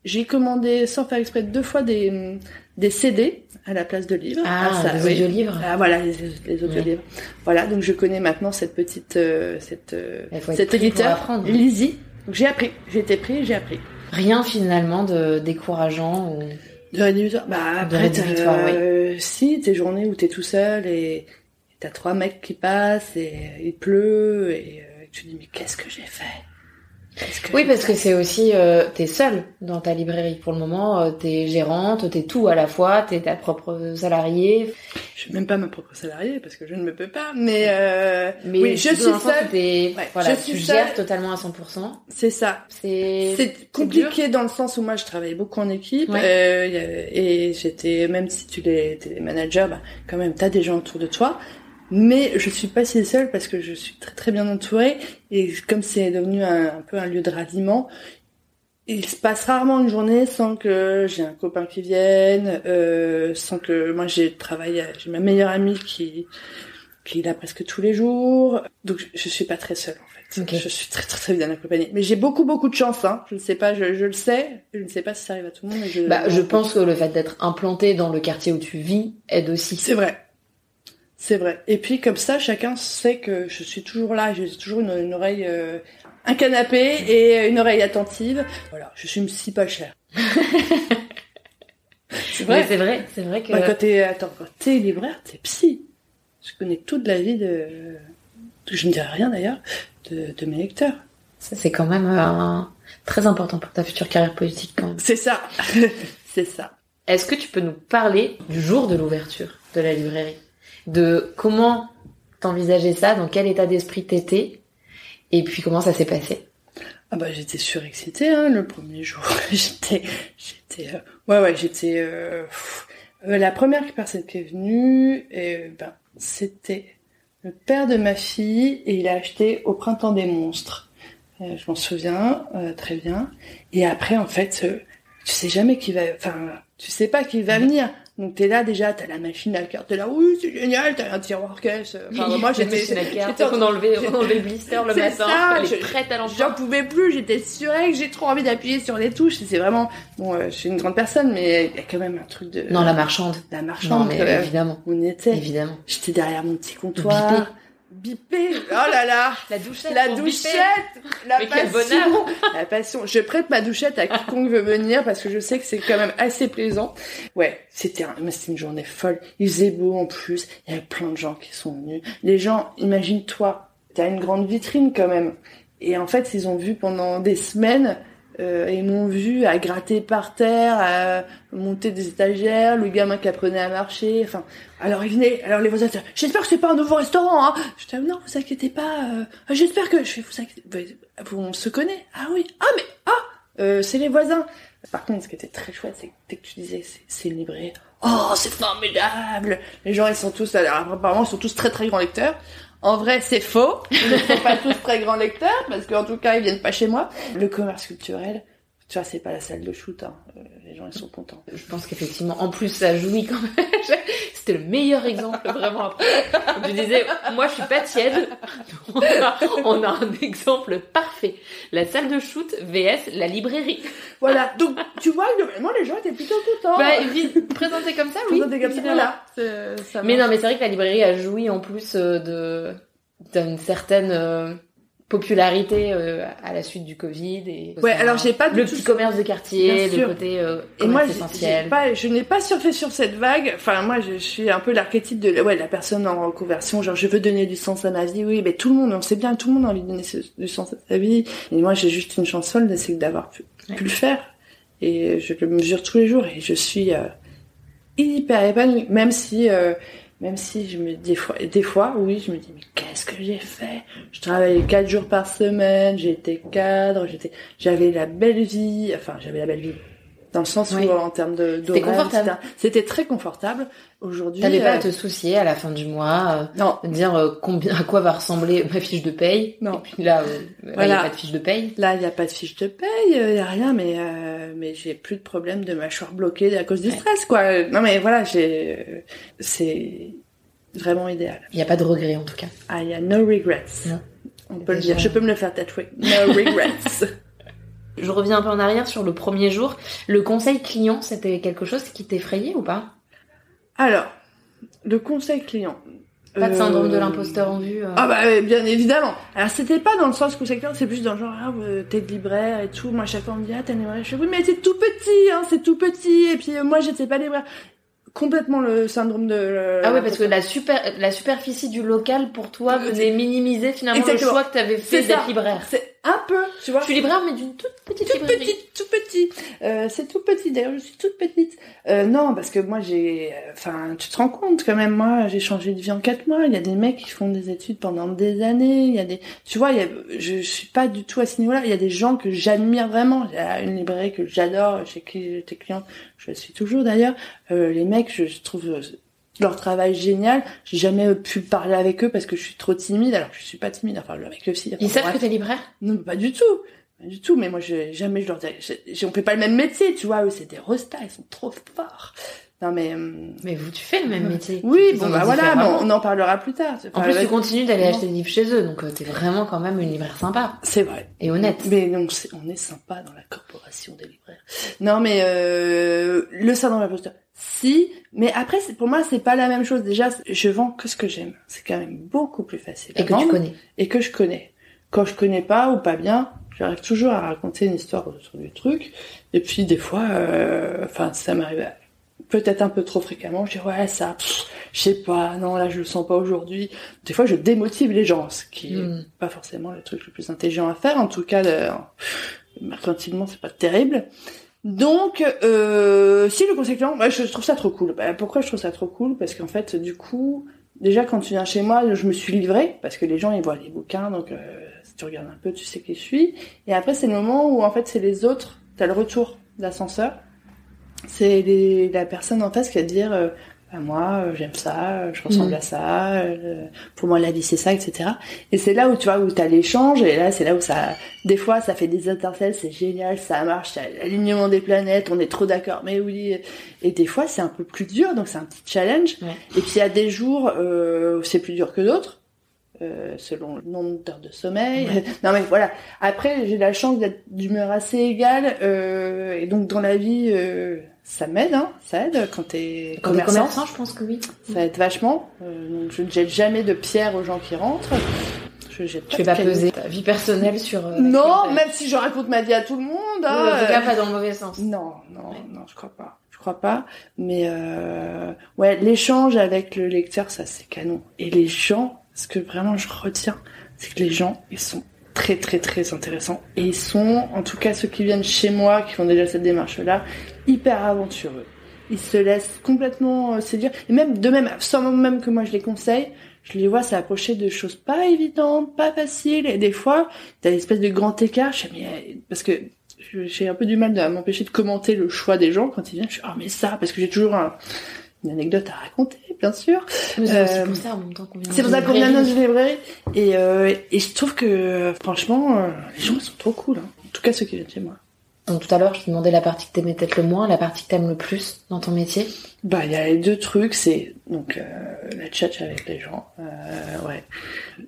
J'ai commandé sans faire exprès deux fois des, des CD à la place de livres. Ah, ah ça, les livres Ah voilà, les, les audiolivres. Voilà, donc je connais maintenant cette petite cette cet éditeur, Lizzie. Donc j'ai appris, j'ai été pris, j'ai appris. Rien finalement de décourageant ou de rédhibitoire. Bah après, euh, si tes journées où t'es tout seul et t'as trois mecs qui passent et il pleut et euh, tu te dis mais qu'est-ce que j'ai fait? Oui, parce que c'est aussi, euh, t'es seule dans ta librairie pour le moment, euh, t'es gérante, t'es tout à la fois, t'es ta propre salariée. Je suis même pas ma propre salariée parce que je ne me peux pas, mais, euh, mais oui, je suis seule. voilà, je tu gères totalement à 100%. C'est ça. C'est compliqué dans le sens où moi je travaille beaucoup en équipe euh, et j'étais même si tu es, es manager, bah, quand même t'as des gens autour de toi mais je suis pas si seule parce que je suis très très bien entourée et comme c'est devenu un, peu un lieu de ralliement, il se passe rarement une journée sans que j'ai un copain qui vienne, euh, sans que moi j'ai travaillé, j'ai ma meilleure amie qui qui est là presque tous les jours, donc je, suis pas très seule en fait. Je suis très très très bien accompagnée, mais j'ai beaucoup beaucoup de chance. Hein. Je ne sais pas, je, je, le sais, je ne sais pas si ça arrive à tout le monde. je, bah, je pense que le fait d'être implanté dans le quartier où tu vis aide aussi. C'est vrai. C'est vrai. Et puis comme ça, chacun sait que je suis toujours là. J'ai toujours une, oreille, euh, un canapé et une oreille attentive. Voilà, je suis une psy pas chère. c'est vrai. C'est vrai, c'est vrai que. Bah, quand t'es, attends, quand t'es libraire, t'es psy. Je connais toute la vie de, je ne dirais rien d'ailleurs, de, de mes lecteurs. C'est quand même euh, très important pour ta future carrière politique quand même. C'est ça, c'est ça. Est-ce que tu peux nous parler du jour de l'ouverture de la librairie? De comment t'envisageais ça, dans quel état d'esprit t'étais, et puis comment ça s'est passé ah bah j'étais surexcitée hein, le premier jour. j'étais j'étais euh, ouais ouais j'étais euh, la première personne qui est venue et ben c'était le père de ma fille et il a acheté au printemps des monstres. je m'en souviens très bien. Et après en fait tu sais jamais qui va enfin tu sais pas qui va venir. Donc t'es là déjà, t'as la machine à carte, t'es là, oui c'est génial, t'as un tiroir caisse. Enfin, moi j'étais, j'étais, on enlevait, on enlevait le blister le matin, ça, est prête à J'en pouvais plus, j'étais sûre que j'ai trop envie d'appuyer sur les touches. C'est vraiment, bon, euh, je suis une grande personne, mais il y a quand même un truc de. Non la marchande. La marchande. Non mais évidemment. On était. Évidemment. J'étais derrière mon petit comptoir bipé. Oh là là. La douchette. La douchette. La passion. La passion. Je prête ma douchette à quiconque veut venir parce que je sais que c'est quand même assez plaisant. Ouais, c'était un, une journée folle. Il faisait beau en plus. Il y avait plein de gens qui sont venus. Les gens, imagine-toi, t'as une grande vitrine quand même. Et en fait, ils ont vu pendant des semaines euh, ils m'ont vu à gratter par terre, à monter des étagères, le gamin qui apprenait à marcher. Enfin, alors ils venaient, alors les voisins j'espère que c'est pas un nouveau restaurant. Hein. Je disais non, vous inquiétez pas. Euh, j'espère que je fais vous inquiétez. On se connaît. Ah oui. Ah mais ah, euh, c'est les voisins. Par contre, ce qui était très chouette, c'est que dès que tu disais c'est une librairie, oh c'est formidable. Les gens ils sont tous, alors, apparemment ils sont tous très très grands lecteurs. En vrai, c'est faux. Ils ne sont pas tous très grands lecteurs, parce qu'en tout cas, ils viennent pas chez moi. Le commerce culturel, tu vois, c'est pas la salle de shoot. Hein. Euh, les gens, ils sont contents. Je pense qu'effectivement, en plus, ça jouit quand même. C'était le meilleur exemple, vraiment. Après, tu disais, moi, je suis pas tiède. On a, un exemple parfait. La salle de shoot vs la librairie. Voilà. Donc, tu vois, globalement, les gens étaient plutôt contents. Bah, présenté comme ça, oui. Présenté comme ça, voilà. mais non, mais c'est vrai que la librairie a joui en plus euh, de d'une certaine euh, popularité euh, à la suite du Covid et ouais alors j'ai pas le petit commerce de quartier le côté euh, et moi essentiel. pas je n'ai pas surfé sur cette vague. Enfin moi je, suis un peu l'archétype de ouais la personne en reconversion genre je veux donner du sens à ma vie. Oui mais tout le monde on sait bien tout le monde a envie de donner du sens à sa vie. Et moi j'ai juste une chance folle c'est d'avoir pu, pu, le faire. Et je le mesure tous les jours et je suis euh, hyper épanouie. Même si même si je me des fois, des fois, oui, je me dis mais qu'est-ce que j'ai fait? Je travaillais quatre jours par semaine, j'étais cadre, j'étais, j'avais la belle vie, enfin j'avais la belle vie dans le sens où en termes de c'était confortable. C'était très confortable. Aujourd'hui t'avais pas à euh, te soucier à la fin du mois euh, non. dire euh, combien à quoi va ressembler ma fiche de paye? Non. Et puis là il voilà. y a pas de fiche de paye? Là il y a pas de fiche de paye il y a rien mais mais j'ai plus de problème de mâchoire bloquée à cause du stress quoi. Non mais voilà j'ai c'est vraiment idéal. Il y a pas de regrets en tout cas. Ah il y a no regrets. Non. on peut le dire. Je peux me le faire tatouer. No regrets Je reviens un peu en arrière sur le premier jour. Le conseil client, c'était quelque chose qui t'effrayait ou pas? Alors, le conseil client. Pas de syndrome de euh, l'imposteur en vue. Euh. Ah bah bien évidemment. Alors c'était pas dans le sens conseil client, c'est plus dans le genre ah t'es libraire et tout. Moi chaque fois on me dit ah t'es libraire. Je fais oui mais c'est tout petit hein, c'est tout petit. Et puis euh, moi j'étais pas libraire complètement le syndrome de ah oui parce que la super la superficie du local pour toi venait minimiser finalement le choix que tu avais fait d'être libraire c'est un peu tu vois. Je suis libraire mais d'une toute petite toute petite tout petit euh, c'est tout petit d'ailleurs je suis toute petite. Euh, non parce que moi j'ai enfin tu te rends compte quand même moi j'ai changé de vie en quatre mois. Il y a des mecs qui font des études pendant des années. Il y a des tu vois il y a, je, je suis pas du tout à ce niveau-là. Il y a des gens que j'admire vraiment. Il y a une librairie que j'adore chez qui j'étais cliente je suis toujours d'ailleurs. Euh, les mecs je trouve leur travail génial. J'ai jamais pu parler avec eux parce que je suis trop timide, alors que je suis pas timide. Enfin, avec eux aussi. Ils savent que t'es libraire? Non, pas du tout. Pas du tout. Mais moi, je, jamais je leur dis, on fait pas le même métier, tu vois. Eux, c'est des restas, ils sont trop forts. Non mais mais vous tu fais le même métier. Oui, bon bah voilà, on, en parlera plus tard. En plus tu continues d'aller acheter des livres chez eux, donc t'es vraiment quand même une libraire sympa. C'est vrai. Et honnête. Mais donc on est sympa dans la corporation des libraires. Non mais euh, le syndrome imposteur. Si, mais après pour moi c'est pas la même chose. Déjà je vends que ce que j'aime. C'est quand même beaucoup plus facile. Et que tu connais. Et que je connais. Quand je connais pas ou pas bien, j'arrive toujours à raconter une histoire autour du truc. Et puis des fois, euh, enfin ça m'arrive peut-être un peu trop fréquemment. Je dis ouais ça, je sais pas, non là je le sens pas aujourd'hui. Des fois je démotive les gens, ce qui est hmm. pas forcément le truc le plus intelligent à faire. En tout cas, le, mercantilement c'est pas terrible. Donc, euh, si le conseil client, je trouve ça trop cool. Bah, pourquoi je trouve ça trop cool? Parce qu'en fait, du coup, déjà quand tu viens chez moi, je me suis livrée parce que les gens ils voient les bouquins, donc euh, si tu regardes un peu, tu sais qui je suis. Et après, c'est le moment où en fait c'est les autres. T'as le retour d'ascenseur c'est la personne en face qui va te dire euh, bah, moi euh, j'aime ça, euh, je ressemble mm. à ça, pour moi la vie c'est ça, etc. Et c'est là où tu vois où t'as l'échange et là c'est là où ça, des fois ça fait des intercelles, c'est génial, ça marche, l'alignement des planètes, on est trop d'accord, mais oui. Et des fois c'est un peu plus dur, donc c'est un petit challenge. Et puis il y a des jours où c'est plus dur que d'autres. Euh, selon le nombre d'heures de sommeil. non mais voilà. Après, j'ai la chance d'être d'humeur assez égale euh, et donc dans la vie, euh, ça m'aide, hein, ça aide quand t'es commerçant. commerçant. je pense que oui. Ça aide vachement. donc je ne jette jamais de pierre aux gens qui rentrent. Je jette pas. Tu vas pas peser ta vie personnelle sur. non, même si je raconte ma vie à tout le monde. Hein, en tout cas, pas dans le mauvais sens. Non, non, non, je crois pas je crois pas. Mais ouais, l'échange avec le lecteur, ça c'est canon. Et les gens, ce que vraiment je retiens, c'est que les gens, ils sont très très très intéressants et ils sont, en tout cas ceux qui viennent chez moi, qui font déjà cette démarche-là, hyper aventureux. Ils se laissent complètement euh, séduire et même de même, sans même que moi je les conseille, je les vois s'approcher de choses pas évidentes, pas faciles et des fois t'as une espèce de grand écart. Je sais, mais parce que j'ai un peu du mal à m'empêcher de commenter le choix des gens quand ils viennent. Je suis ah mais ça parce que j'ai toujours un une anecdote à raconter, bien sûr. c'est pour ça en même temps qu'on vient. C'est pour ça qu'on vient de librairie. Et, euh, et je trouve que franchement, euh, les gens sont trop cool. Hein. En tout cas, ceux qui viennent chez moi. Donc tout à l'heure, je te demandais la partie que t'aimais peut-être le moins, la partie que t'aimes le plus dans ton métier. Bah, il y a les deux trucs, c'est donc euh, la chat avec les gens, euh, ouais,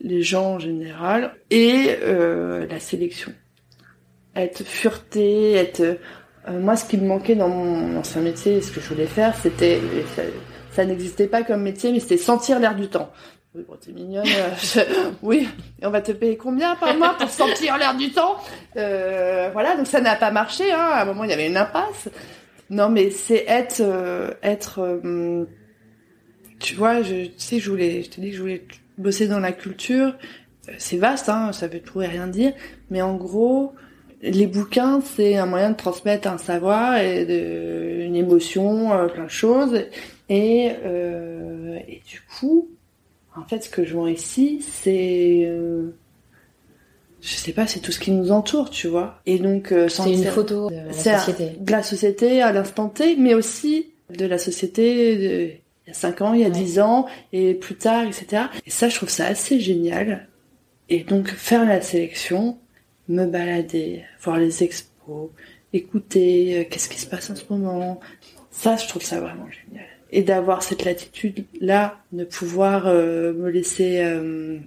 les gens en général, et euh, la sélection. Être fureté, être euh, moi, ce qui me manquait dans mon ancien métier, ce que je voulais faire, c'était, ça, n'existait pas comme métier, mais c'était sentir l'air du temps. Oui, bon, t'es mignonne. Euh, oui, et on va te payer combien par mois pour sentir l'air du temps euh, Voilà, donc ça n'a pas marché. Hein. À un moment, il y avait une impasse. Non, mais c'est être, être. tu vois, je, tu sais, je voulais, je t'ai dit que je voulais bosser dans la culture. C'est vaste, hein, ça veut tout et rien dire. Mais en gros, les bouquins, c'est un moyen de transmettre un savoir et de, une émotion, euh, plein de choses. Et, euh, et du coup, en fait, ce que je vois ici, c'est, euh, je sais pas, c'est tout ce qui nous entoure, tu vois. Et donc, euh, c'est une photo de la société. De la société à l'instant T, mais aussi de la société de, il y a 5 ans, il y a 10 ans, et plus tard, etc. Et ça, je trouve ça assez génial. Et donc, faire la sélection, me balader, voir les expos, écouter euh, qu'est-ce qui se passe en ce moment. Ça, je trouve ça vraiment génial. Et d'avoir cette latitude-là, de pouvoir euh, me laisser euh,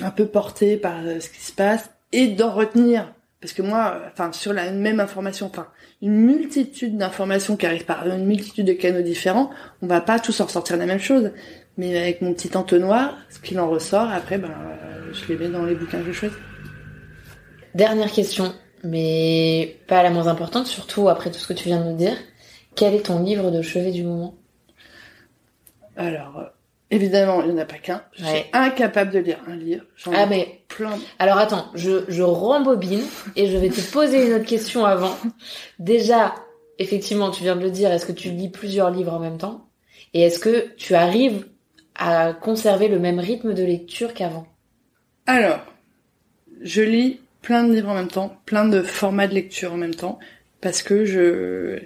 un peu porter par ce qui se passe et d'en retenir. Parce que moi, enfin, sur la même information, enfin, une multitude d'informations qui arrivent par une multitude de canaux différents, on va pas tous en ressortir la même chose. Mais avec mon petit entonnoir, ce qu'il en ressort, après, ben, je les mets dans les bouquins que je choisis. Dernière question, mais pas la moins importante, surtout après tout ce que tu viens de nous dire. Quel est ton livre de chevet du moment? Alors, euh, évidemment, il n'y en a pas qu'un. Je suis incapable de lire un livre. ah, mais plein. Alors attends, je, je rembobine et je vais te poser une autre question avant. Déjà, effectivement, tu viens de le dire, est-ce que tu lis plusieurs livres en même temps? Et est-ce que tu arrives à conserver le même rythme de lecture qu'avant? Alors, je lis plein de livres en même temps, plein de formats de lecture en même temps, parce que je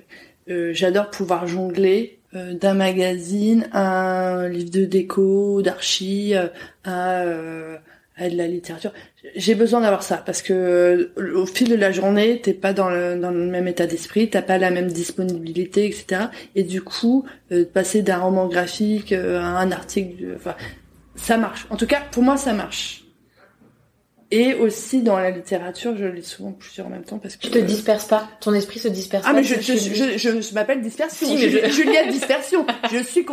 euh, j'adore pouvoir jongler euh, d'un magazine à un livre de déco, d'archi, euh, à, à de la littérature. J'ai besoin d'avoir ça parce que au fil de la journée, t'es pas dans le, dans le même état d'esprit, t'as pas la même disponibilité, etc. Et du coup, passer d'un roman graphique à un article, enfin, ça marche. En tout cas, pour moi, ça marche. Et aussi dans la littérature, je lis souvent plusieurs en même temps parce que tu te disperses pas, ton esprit se disperse ah, pas. Ah mais je je, je, je, m'appelle dispersion. Si, mais je... Juliette dispersion. je suis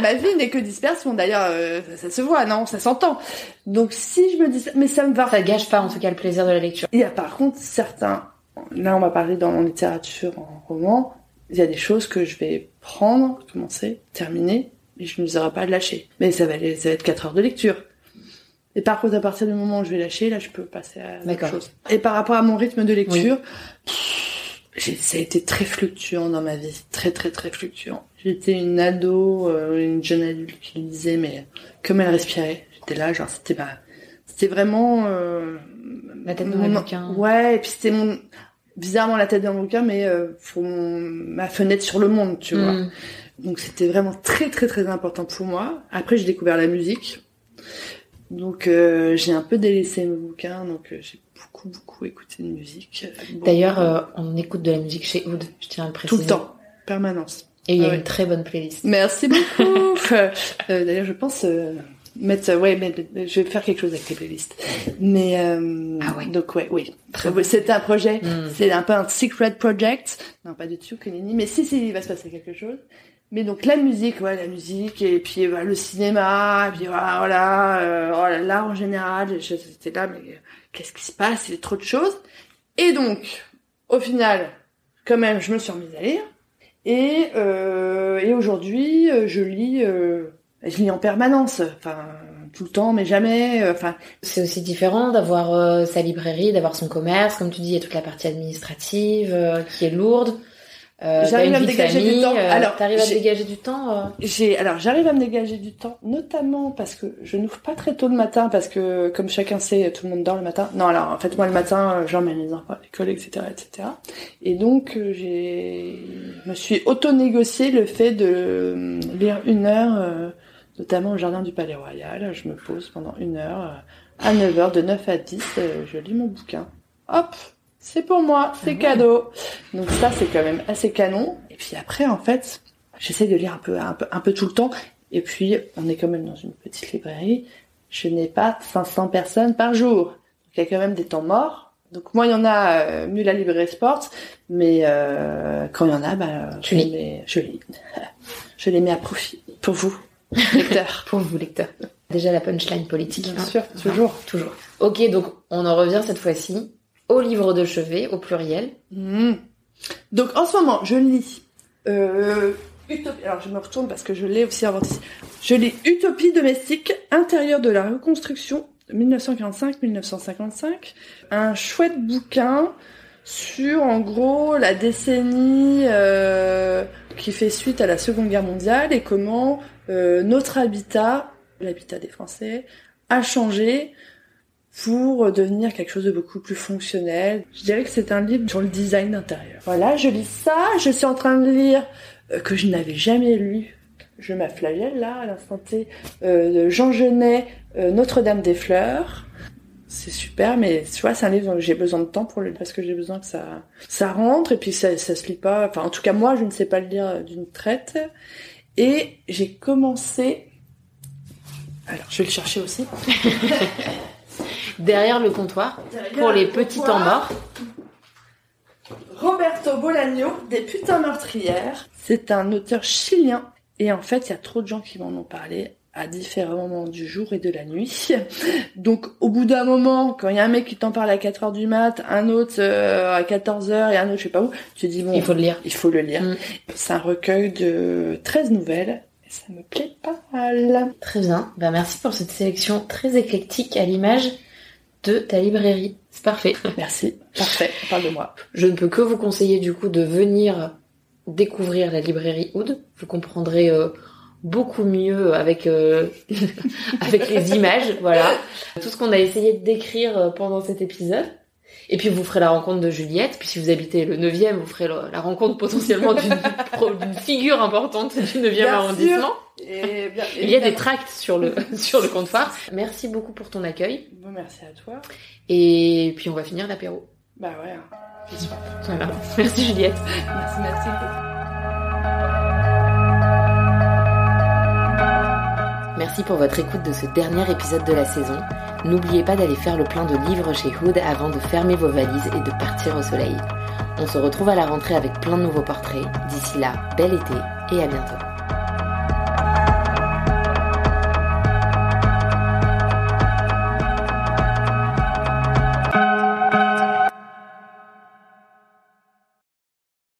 ma vie n'est que dispersion. D'ailleurs, euh, ça, se voit, non, ça s'entend. Donc si je me dis, mais ça me va. Ça gâche pas en tout cas le plaisir de la lecture. Il y a par contre certains. Là, on va parler dans mon littérature en roman. Il y a des choses que je vais prendre, commencer, terminer, et je ne les pas lâcher. Mais ça va, ça va être quatre heures de lecture et par contre, à partir du moment où je vais lâcher, là, je peux passer à autre chose. Et par rapport à mon rythme de lecture, ça a été très fluctuant dans ma vie, très très très fluctuant. J'étais une ado, euh, une jeune adulte qui lisait, mais comme elle respirait. J'étais là, genre c'était pas, c'était vraiment euh, la tête dans le bouquin. Ouais, et puis c'était mon bizarrement la tête dans le bouquin, mais euh, pour ma fenêtre sur le monde, tu vois. Mm. Donc c'était vraiment très très très important pour moi. Après, j'ai découvert la musique. Donc euh, j'ai un peu délaissé mes bouquins, donc euh, j'ai beaucoup beaucoup écouté de musique. D'ailleurs, euh, on écoute de la musique chez Oud, je tiens à le préciser. Tout le temps, permanence. Et il y a ah une très bonne playlist. Merci beaucoup. D'ailleurs, je pense mettre, ouais, mais, je vais faire quelque chose avec les playlists. Mais ah ouais. donc ouais, oui. C'est un projet, hmm. c'est un peu un secret project. Non, pas du tout, que Mais si, si, il va se passer quelque chose. Mais donc la musique, ouais, la musique, et puis bah, le cinéma, et puis voilà, voilà euh, oh, l'art en général, j'étais là, mais qu'est-ce qui se passe? Il y a trop de choses. Et donc, au final, quand même, je me suis remise à lire. Et, euh, et aujourd'hui, euh, je lis, euh, je lis en permanence, enfin tout le temps, mais jamais. Euh, enfin, c'est aussi différent d'avoir sa librairie, d'avoir son commerce, comme tu dis, il y a toute la partie administrative qui est lourde. Euh, j'arrive à me dégager du temps. Euh, alors, t'arrives à dégager du temps. Euh... J'ai, alors, j'arrive à me dégager du temps, notamment parce que je n'ouvre pas très tôt le matin, parce que comme chacun sait, tout le monde dort le matin. Non, alors en fait, moi le matin, euh, j'emmène les enfants à l'école, etc., etc. Et donc, euh, j'ai, me suis auto-négocié le fait de lire une heure, notamment au jardin du Palais Royal. Je me pose pendant une heure à 9 heures, de 9 à 10, je lis mon bouquin. Hop, c'est pour moi, c'est ah cadeau. Donc ça, c'est quand même assez canon. Et puis après, en fait, j'essaie de lire un peu, un peu, un peu tout le temps. Et puis, on est quand même dans une petite librairie. Je n'ai pas 500 personnes par jour. Donc, il y a quand même des temps morts. Donc moi, il y en a, euh, mieux la librairie sport. Mais euh, quand il y en a, bah, je, lis. je lis. je les mets à profit. Pour vous, lecteurs. pour vous, lecteurs. Déjà la punchline politique. Bien hein. sûr, toujours. toujours. Ok, donc on en revient cette fois-ci au livre de chevet, au pluriel. Hmm. Donc en ce moment, je lis euh, Utopie. Alors je me retourne parce que je l'ai aussi. Je lis Utopie domestique, intérieur de la reconstruction 1945-1955. Un chouette bouquin sur en gros la décennie euh, qui fait suite à la Seconde Guerre mondiale et comment euh, notre habitat, l'habitat des Français, a changé pour devenir quelque chose de beaucoup plus fonctionnel. Je dirais que c'est un livre sur le design intérieur. Voilà, je lis ça, je suis en train de lire euh, que je n'avais jamais lu. Je m'afflagelle là à l'instant T euh, Jean Genet, euh, Notre-Dame des Fleurs. C'est super, mais tu vois, c'est un livre dont j'ai besoin de temps pour le lire parce que j'ai besoin que ça ça rentre et puis ça ça se lit pas. Enfin, en tout cas moi, je ne sais pas le lire d'une traite. Et j'ai commencé. Alors, je vais le chercher aussi. derrière le comptoir pour les petits temps morts. Roberto Bolaño, des putains meurtrières. C'est un auteur chilien. Et en fait, il y a trop de gens qui m'en ont parlé à différents moments du jour et de la nuit. Donc, au bout d'un moment, quand il y a un mec qui t'en parle à 4 heures du mat, un autre euh, à 14 heures et un autre je sais pas où, tu te dis bon, il faut le lire. Il faut le lire. Mm. C'est un recueil de 13 nouvelles et ça me plaît pas mal. Très bien. Ben, merci pour cette sélection très éclectique à l'image de ta librairie. C'est parfait. Merci. Parfait. Parle de moi. Je ne peux que vous conseiller du coup de venir découvrir la librairie Oud. Vous comprendrez euh, beaucoup mieux avec euh, avec les images, voilà. Tout ce qu'on a essayé de décrire euh, pendant cet épisode. Et puis vous ferez la rencontre de Juliette. Puis si vous habitez le 9e, vous ferez la rencontre potentiellement d'une figure importante du 9e arrondissement. Il y a des tracts sur le, sur le comptoir. Merci beaucoup pour ton accueil. Bon, merci à toi. Et puis on va finir l'apéro. Bah ouais. Voilà. Merci Juliette. merci, merci. Merci pour votre écoute de ce dernier épisode de la saison. N'oubliez pas d'aller faire le plein de livres chez Hood avant de fermer vos valises et de partir au soleil. On se retrouve à la rentrée avec plein de nouveaux portraits. D'ici là, bel été et à bientôt.